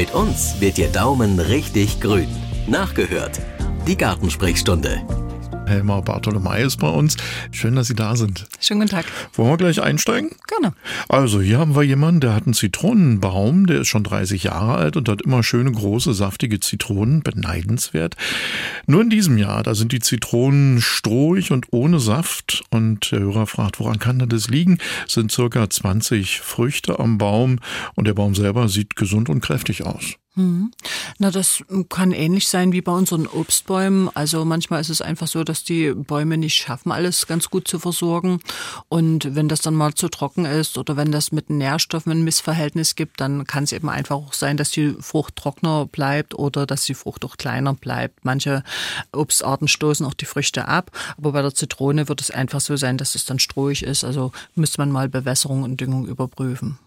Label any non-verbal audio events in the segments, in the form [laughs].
Mit uns wird Ihr Daumen richtig grün. Nachgehört. Die Gartensprechstunde. Helma Bartolomei ist bei uns. Schön, dass Sie da sind. Schönen guten Tag. Wollen wir gleich einsteigen? Gerne. Also, hier haben wir jemanden, der hat einen Zitronenbaum, der ist schon 30 Jahre alt und hat immer schöne, große, saftige Zitronen. Beneidenswert. Nur in diesem Jahr, da sind die Zitronen strohig und ohne Saft. Und der Hörer fragt, woran kann das liegen? Es sind circa 20 Früchte am Baum und der Baum selber sieht gesund und kräftig aus. Mhm. Na, das kann ähnlich sein wie bei unseren Obstbäumen. Also manchmal ist es einfach so, dass die Bäume nicht schaffen, alles ganz gut zu versorgen. Und wenn das dann mal zu trocken ist oder wenn das mit Nährstoffen ein Missverhältnis gibt, dann kann es eben einfach auch sein, dass die Frucht trockener bleibt oder dass die Frucht auch kleiner bleibt. Manche Obstarten stoßen auch die Früchte ab, aber bei der Zitrone wird es einfach so sein, dass es dann strohig ist. Also müsste man mal Bewässerung und Düngung überprüfen.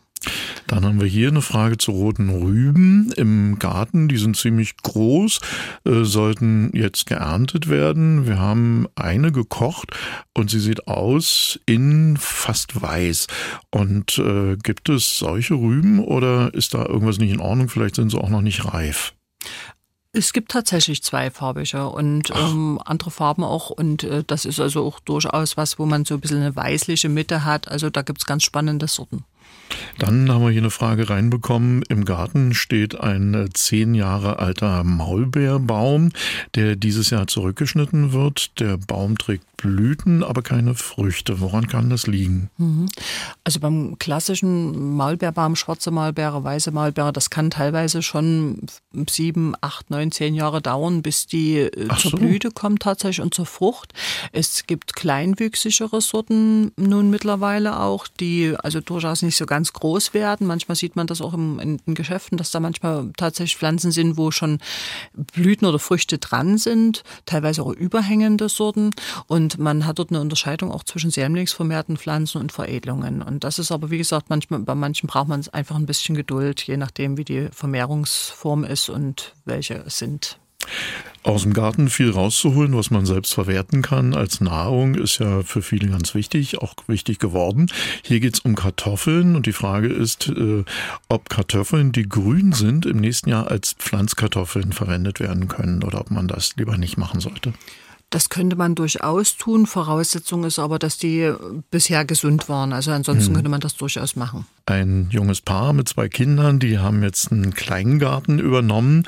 Dann haben wir hier eine Frage zu roten Rüben im Garten. Die sind ziemlich groß, äh, sollten jetzt geerntet werden. Wir haben eine gekocht und sie sieht aus in fast weiß. Und äh, gibt es solche Rüben oder ist da irgendwas nicht in Ordnung? Vielleicht sind sie auch noch nicht reif. Es gibt tatsächlich zweifarbige und ähm, andere Farben auch. Und äh, das ist also auch durchaus was, wo man so ein bisschen eine weißliche Mitte hat. Also da gibt's ganz spannende Sorten. Dann haben wir hier eine Frage reinbekommen. Im Garten steht ein äh, zehn Jahre alter Maulbeerbaum, der dieses Jahr zurückgeschnitten wird. Der Baum trägt Blüten, aber keine Früchte. Woran kann das liegen? Mhm. Also beim klassischen Maulbeerbaum, schwarze Maulbeere, weiße Maulbeere, das kann teilweise schon sieben, acht, neun, zehn Jahre dauern, bis die äh, Ach zur so. Blüte kommt tatsächlich und zur Frucht. Es gibt kleinwüchsigere Sorten nun mittlerweile auch, die also durchaus nicht so ganz groß werden. Manchmal sieht man das auch im, in den Geschäften, dass da manchmal tatsächlich Pflanzen sind, wo schon Blüten oder Früchte dran sind, teilweise auch überhängende Sorten. Und man hat dort eine Unterscheidung auch zwischen sämlingsvermehrten Pflanzen und Veredelungen. Und das ist aber, wie gesagt, manchmal, bei manchen braucht man einfach ein bisschen Geduld, je nachdem, wie die Vermehrungsform ist und welche es sind. Aus dem Garten viel rauszuholen, was man selbst verwerten kann als Nahrung, ist ja für viele ganz wichtig, auch wichtig geworden. Hier geht es um Kartoffeln und die Frage ist, äh, ob Kartoffeln, die grün sind, im nächsten Jahr als Pflanzkartoffeln verwendet werden können oder ob man das lieber nicht machen sollte. Das könnte man durchaus tun. Voraussetzung ist aber, dass die bisher gesund waren. Also ansonsten hm. könnte man das durchaus machen. Ein junges Paar mit zwei Kindern, die haben jetzt einen Kleingarten übernommen,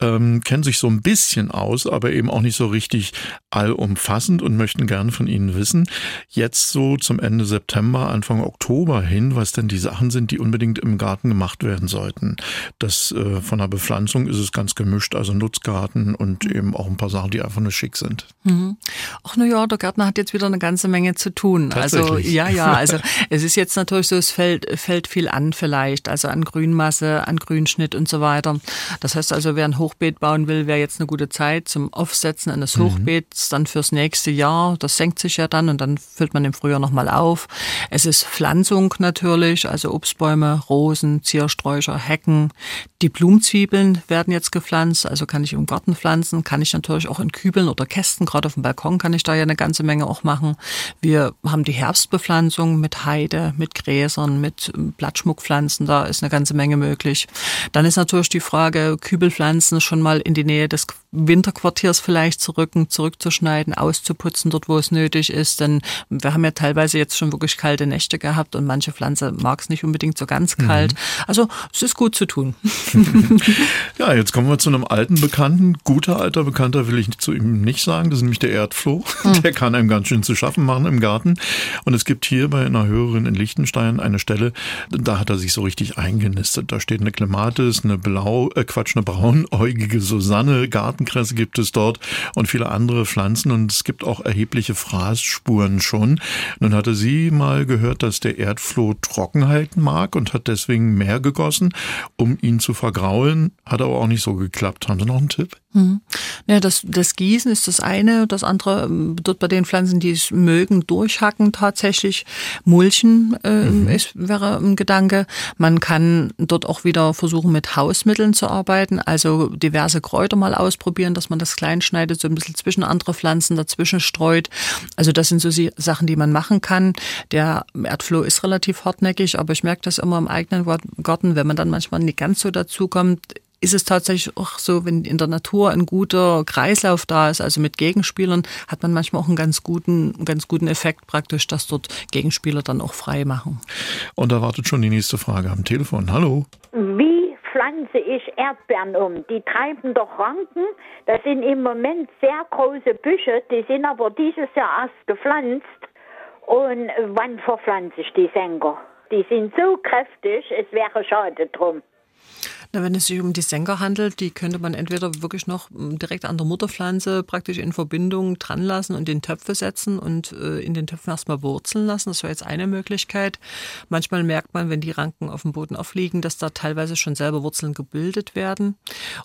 ähm, kennen sich so ein bisschen aus, aber eben auch nicht so richtig allumfassend und möchten gerne von Ihnen wissen, jetzt so zum Ende September, Anfang Oktober hin, was denn die Sachen sind, die unbedingt im Garten gemacht werden sollten. Das äh, von der Bepflanzung ist es ganz gemischt, also Nutzgarten und eben auch ein paar Sachen, die einfach nur schick sind. Mhm. Ach na ja, der Gärtner hat jetzt wieder eine ganze Menge zu tun. Also ja, ja, also [laughs] es ist jetzt natürlich so, es fällt, fällt viel an vielleicht, also an Grünmasse, an Grünschnitt und so weiter. Das heißt also, wer ein Hochbeet bauen will, wäre jetzt eine gute Zeit zum Aufsetzen eines mhm. Hochbeets, dann fürs nächste Jahr. Das senkt sich ja dann und dann füllt man im Frühjahr nochmal auf. Es ist Pflanzung natürlich, also Obstbäume, Rosen, Ziersträucher, Hecken. Die Blumenzwiebeln werden jetzt gepflanzt, also kann ich im Garten pflanzen, kann ich natürlich auch in Kübeln oder Kästen gerade auf dem Balkon kann ich da ja eine ganze Menge auch machen. Wir haben die Herbstbepflanzung mit Heide, mit Gräsern, mit Blattschmuckpflanzen, da ist eine ganze Menge möglich. Dann ist natürlich die Frage, Kübelpflanzen schon mal in die Nähe des Winterquartiers vielleicht zu rücken, zurückzuschneiden, auszuputzen, dort wo es nötig ist. Denn wir haben ja teilweise jetzt schon wirklich kalte Nächte gehabt und manche Pflanze mag es nicht unbedingt so ganz kalt. Mhm. Also es ist gut zu tun. [laughs] [laughs] ja, jetzt kommen wir zu einem alten Bekannten. Guter alter Bekannter will ich zu ihm nicht sagen. Das ist nämlich der Erdfloh. Mhm. Der kann einem ganz schön zu schaffen machen im Garten. Und es gibt hier bei einer Hörerin in Liechtenstein eine Stelle, da hat er sich so richtig eingenistet. Da steht eine Klematis, eine blau, äh Quatsch, eine braunäugige Susanne, Garten Gartenkresse gibt es dort und viele andere Pflanzen und es gibt auch erhebliche Fraßspuren schon. Nun hatte sie mal gehört, dass der Erdfloh Trockenheit mag und hat deswegen mehr gegossen, um ihn zu vergraulen. Hat aber auch nicht so geklappt. Haben Sie noch einen Tipp? Hm. Ja, das, das Gießen ist das eine. Das andere, ähm, dort bei den Pflanzen, die es mögen, durchhacken tatsächlich. Mulchen äh, mhm. ist, wäre ein Gedanke. Man kann dort auch wieder versuchen, mit Hausmitteln zu arbeiten, also diverse Kräuter mal ausprobieren ausprobieren, dass man das klein schneidet, so ein bisschen zwischen andere Pflanzen dazwischen streut. Also das sind so Sachen, die man machen kann. Der Erdfloh ist relativ hartnäckig, aber ich merke das immer im eigenen Garten, wenn man dann manchmal nicht ganz so dazu kommt, ist es tatsächlich auch so, wenn in der Natur ein guter Kreislauf da ist, also mit Gegenspielern, hat man manchmal auch einen ganz guten, einen ganz guten Effekt praktisch, dass dort Gegenspieler dann auch frei machen. Und da wartet schon die nächste Frage am Telefon. Hallo. Wie pflanze ich Erdbeeren um? Die treiben doch Ranken. Das sind im Moment sehr große Büsche, die sind aber dieses Jahr erst gepflanzt. Und wann verpflanze ich die Senker? Die sind so kräftig, es wäre schade drum. Na, wenn es sich um die Senker handelt, die könnte man entweder wirklich noch hm, direkt an der Mutterpflanze praktisch in Verbindung dran lassen und in Töpfe setzen und äh, in den Töpfen erstmal wurzeln lassen. Das wäre jetzt eine Möglichkeit. Manchmal merkt man, wenn die Ranken auf dem Boden aufliegen, dass da teilweise schon selber Wurzeln gebildet werden.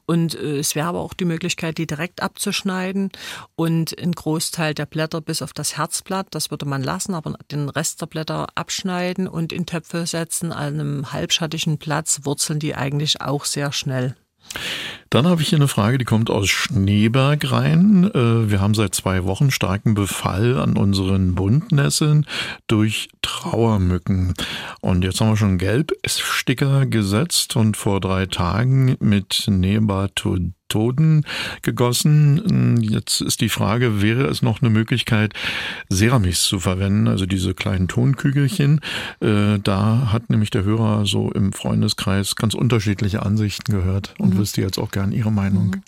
Und äh, es wäre aber auch die Möglichkeit, die direkt abzuschneiden und einen Großteil der Blätter bis auf das Herzblatt, das würde man lassen, aber den Rest der Blätter abschneiden und in Töpfe setzen, an einem halbschattigen Platz wurzeln die eigentlich auch sehr schnell. Dann habe ich hier eine Frage, die kommt aus Schneeberg rein. Äh, wir haben seit zwei Wochen starken Befall an unseren Buntnesseln durch Trauermücken. Und jetzt haben wir schon Gelbsticker gesetzt und vor drei Tagen mit Nebatodon Methoden gegossen. Jetzt ist die Frage, wäre es noch eine Möglichkeit, Ceramis zu verwenden, also diese kleinen Tonkügelchen? Äh, da hat nämlich der Hörer so im Freundeskreis ganz unterschiedliche Ansichten gehört und mhm. wüsste jetzt auch gern Ihre Meinung. Mhm.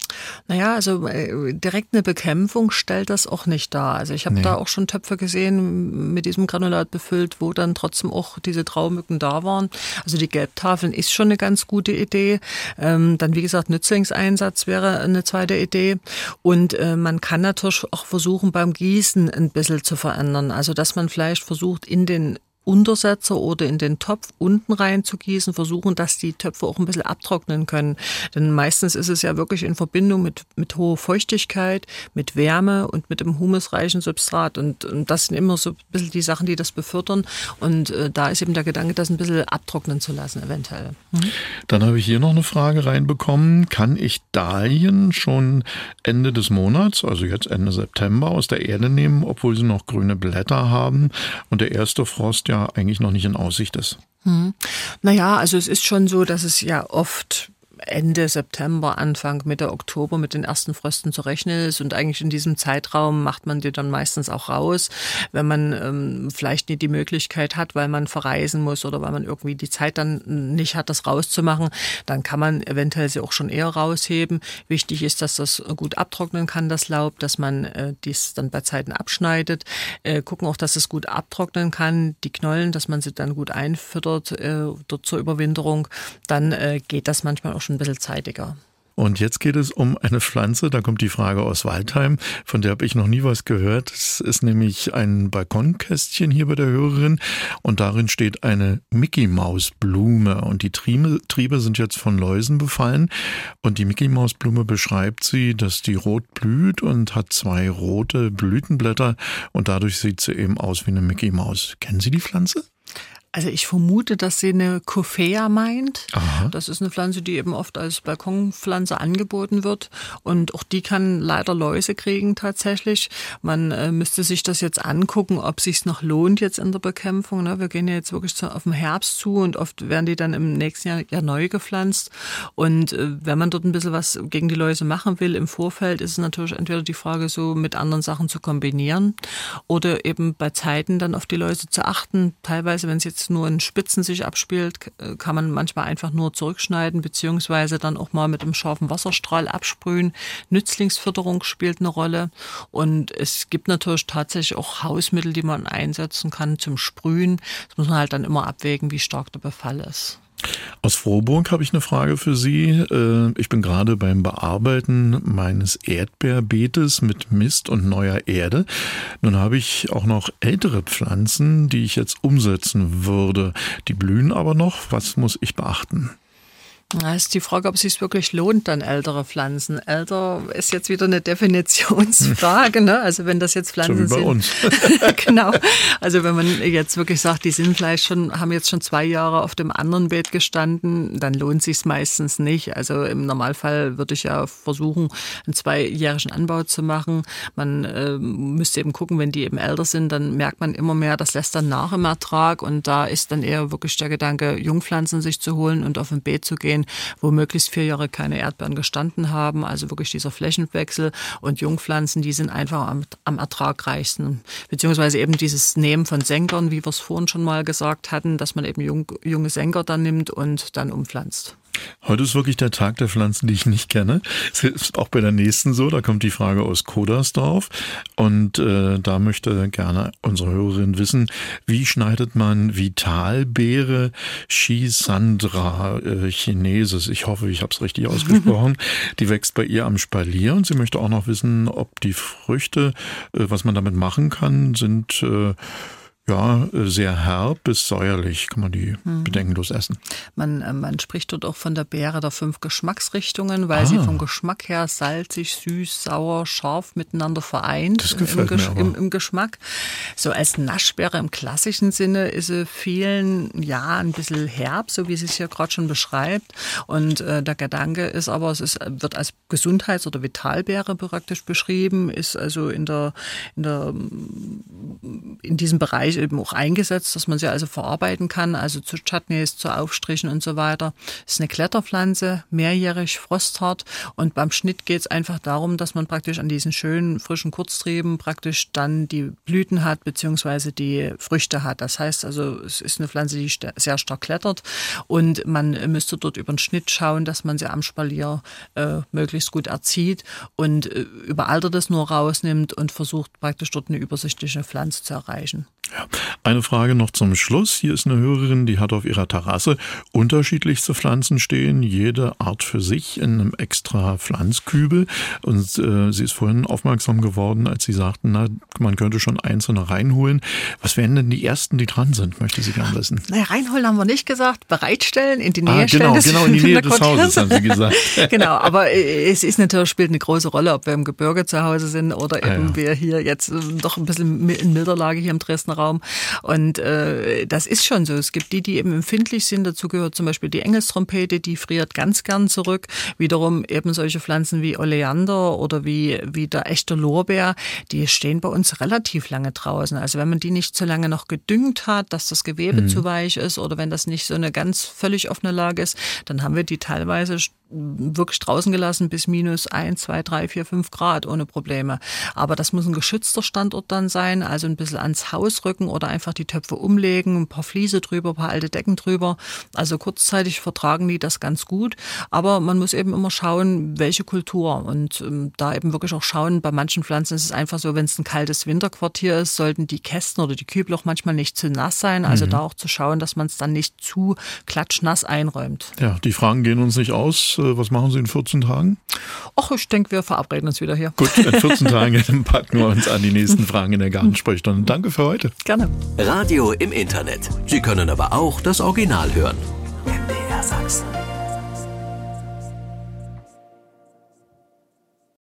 Naja, also äh, direkt eine Bekämpfung stellt das auch nicht dar. Also ich habe nee. da auch schon Töpfe gesehen mit diesem Granulat befüllt, wo dann trotzdem auch diese Traumücken da waren. Also die Gelbtafeln ist schon eine ganz gute Idee. Ähm, dann wie gesagt Nützlingseinsatz wäre eine zweite Idee. Und äh, man kann natürlich auch versuchen, beim Gießen ein bisschen zu verändern. Also, dass man vielleicht versucht, in den Untersetzer oder in den Topf unten reinzugießen, versuchen, dass die Töpfe auch ein bisschen abtrocknen können. Denn meistens ist es ja wirklich in Verbindung mit, mit hoher Feuchtigkeit, mit Wärme und mit dem humusreichen Substrat. Und, und das sind immer so ein bisschen die Sachen, die das befördern. Und äh, da ist eben der Gedanke, das ein bisschen abtrocknen zu lassen, eventuell. Mhm. Dann habe ich hier noch eine Frage reinbekommen. Kann ich Dahlien schon Ende des Monats, also jetzt Ende September, aus der Erde nehmen, obwohl sie noch grüne Blätter haben und der erste Frost ja ja eigentlich noch nicht in Aussicht ist. Hm. Naja, also es ist schon so, dass es ja oft Ende September, Anfang Mitte Oktober mit den ersten Frösten zu rechnen ist. Und eigentlich in diesem Zeitraum macht man die dann meistens auch raus, wenn man ähm, vielleicht nicht die Möglichkeit hat, weil man verreisen muss oder weil man irgendwie die Zeit dann nicht hat, das rauszumachen. Dann kann man eventuell sie auch schon eher rausheben. Wichtig ist, dass das gut abtrocknen kann, das Laub, dass man äh, dies dann bei Zeiten abschneidet. Äh, gucken auch, dass es gut abtrocknen kann, die Knollen, dass man sie dann gut einfüttert äh, zur Überwinterung. Dann äh, geht das manchmal auch schon ein bisschen zeitiger. Und jetzt geht es um eine Pflanze, da kommt die Frage aus Waldheim, von der habe ich noch nie was gehört. Es ist nämlich ein Balkonkästchen hier bei der Hörerin und darin steht eine Mickey Maus Blume und die Triebe, Triebe sind jetzt von Läusen befallen und die Mickey Maus Blume beschreibt sie, dass die rot blüht und hat zwei rote Blütenblätter und dadurch sieht sie eben aus wie eine Mickey Maus. Kennen Sie die Pflanze? Also ich vermute, dass sie eine Coffea meint. Aha. Das ist eine Pflanze, die eben oft als Balkonpflanze angeboten wird. Und auch die kann leider Läuse kriegen tatsächlich. Man äh, müsste sich das jetzt angucken, ob sich noch lohnt jetzt in der Bekämpfung. Ne? Wir gehen ja jetzt wirklich zu, auf den Herbst zu und oft werden die dann im nächsten Jahr ja neu gepflanzt. Und äh, wenn man dort ein bisschen was gegen die Läuse machen will im Vorfeld, ist es natürlich entweder die Frage, so mit anderen Sachen zu kombinieren oder eben bei Zeiten dann auf die Läuse zu achten. Teilweise, wenn es jetzt nur in Spitzen sich abspielt, äh, kann man manchmal einfach nur zurückschneiden, beziehungsweise dann auch mal mit einem scharfen Wasserstrahl absprühen. Nützlingsförderung spielt eine Rolle. Und es gibt natürlich tatsächlich auch Hausmittel, die man einsetzen kann zum Sprühen. Das muss man halt dann immer abwägen, wie stark der Befall ist. Aus Frohburg habe ich eine Frage für Sie. Äh, ich bin gerade beim Bearbeiten meines Erdbeerbeetes mit Mist und neuer Erde. Nun habe ich auch noch ältere Pflanzen, die ich jetzt umsetzen würde. Die blühen aber noch. Was muss ich beachten? Da ist die Frage, ob es sich wirklich lohnt, dann ältere Pflanzen. Älter ist jetzt wieder eine Definitionsfrage. Ne? Also wenn das jetzt Pflanzen so wie bei uns. [laughs] genau. Also wenn man jetzt wirklich sagt, die sind vielleicht schon, haben jetzt schon zwei Jahre auf dem anderen Beet gestanden, dann lohnt sich meistens nicht. Also im Normalfall würde ich ja versuchen, einen zweijährigen Anbau zu machen. Man äh, müsste eben gucken, wenn die eben älter sind, dann merkt man immer mehr, das lässt dann nach im Ertrag und da ist dann eher wirklich der Gedanke, Jungpflanzen sich zu holen und auf ein Beet zu gehen, wo möglichst vier Jahre keine Erdbeeren gestanden haben. Also wirklich dieser Flächenwechsel und Jungpflanzen, die sind einfach am, am ertragreichsten. Beziehungsweise eben dieses Nehmen von Senkern, wie wir es vorhin schon mal gesagt hatten, dass man eben jung, junge Senker dann nimmt und dann umpflanzt. Heute ist wirklich der Tag der Pflanzen, die ich nicht kenne. Es ist auch bei der nächsten so. Da kommt die Frage aus Kodersdorf. Und äh, da möchte gerne unsere Hörerin wissen, wie schneidet man Vitalbeere Chisandra äh, chinesis, ich hoffe, ich habe es richtig ausgesprochen, [laughs] die wächst bei ihr am Spalier. Und sie möchte auch noch wissen, ob die Früchte, äh, was man damit machen kann, sind... Äh, ja, sehr herb bis säuerlich kann man die mhm. bedenkenlos essen. Man, äh, man spricht dort auch von der Beere der fünf Geschmacksrichtungen, weil ah. sie vom Geschmack her salzig, süß, sauer, scharf miteinander vereint das gefällt im, mir im, im, Geschmack. So als Naschbeere im klassischen Sinne ist sie vielen ja ein bisschen herb, so wie sie es hier gerade schon beschreibt. Und äh, der Gedanke ist aber, es ist, wird als Gesundheits- oder Vitalbeere praktisch beschrieben, ist also in der, in der in diesem Bereich Bereich eben auch eingesetzt, dass man sie also verarbeiten kann, also zu Chutneys, zu Aufstrichen und so weiter. Das ist eine Kletterpflanze, mehrjährig, frosthart und beim Schnitt geht es einfach darum, dass man praktisch an diesen schönen, frischen Kurztrieben praktisch dann die Blüten hat, beziehungsweise die Früchte hat. Das heißt also, es ist eine Pflanze, die sehr stark klettert und man müsste dort über den Schnitt schauen, dass man sie am Spalier äh, möglichst gut erzieht und äh, überaltert es nur rausnimmt und versucht praktisch dort eine übersichtliche Pflanze zu erreichen. Ja. now. Eine Frage noch zum Schluss. Hier ist eine Hörerin, die hat auf ihrer Terrasse unterschiedlichste Pflanzen stehen, jede Art für sich in einem extra Pflanzkübel. Und äh, sie ist vorhin aufmerksam geworden, als Sie sagten, na, man könnte schon einzelne reinholen. Was wären denn die ersten, die dran sind, möchte sie gerne wissen. Naja, reinholen haben wir nicht gesagt, bereitstellen, in die Nähe ah, genau, stellen. Genau, in die Nähe des Hauses, haben Sie gesagt. [laughs] genau, aber es ist natürlich, spielt eine große Rolle, ob wir im Gebirge zu Hause sind oder eben ah, ja. wir hier jetzt äh, doch ein bisschen in Milderlage hier im Dresdner Raum. Und äh, das ist schon so. Es gibt die, die eben empfindlich sind. Dazu gehört zum Beispiel die Engelstrompete, die friert ganz gern zurück. Wiederum eben solche Pflanzen wie Oleander oder wie, wie der echte Lorbeer, die stehen bei uns relativ lange draußen. Also wenn man die nicht so lange noch gedüngt hat, dass das Gewebe mhm. zu weich ist oder wenn das nicht so eine ganz völlig offene Lage ist, dann haben wir die teilweise wirklich draußen gelassen bis minus ein, zwei, drei, vier, fünf Grad ohne Probleme. Aber das muss ein geschützter Standort dann sein, also ein bisschen ans Haus rücken oder einfach die Töpfe umlegen, ein paar Fliese drüber, ein paar alte Decken drüber. Also kurzzeitig vertragen die das ganz gut. Aber man muss eben immer schauen, welche Kultur und ähm, da eben wirklich auch schauen, bei manchen Pflanzen ist es einfach so, wenn es ein kaltes Winterquartier ist, sollten die Kästen oder die Kübel auch manchmal nicht zu nass sein. Also mhm. da auch zu schauen, dass man es dann nicht zu klatschnass einräumt. Ja, die Fragen gehen uns nicht aus was machen Sie in 14 Tagen? Ach, ich denke, wir verabreden uns wieder hier. Gut, in 14 Tagen packen wir uns an die nächsten Fragen in der Gartensprechstunde. Danke für heute. Gerne. Radio im Internet. Sie können aber auch das Original hören. MDR Sachsen.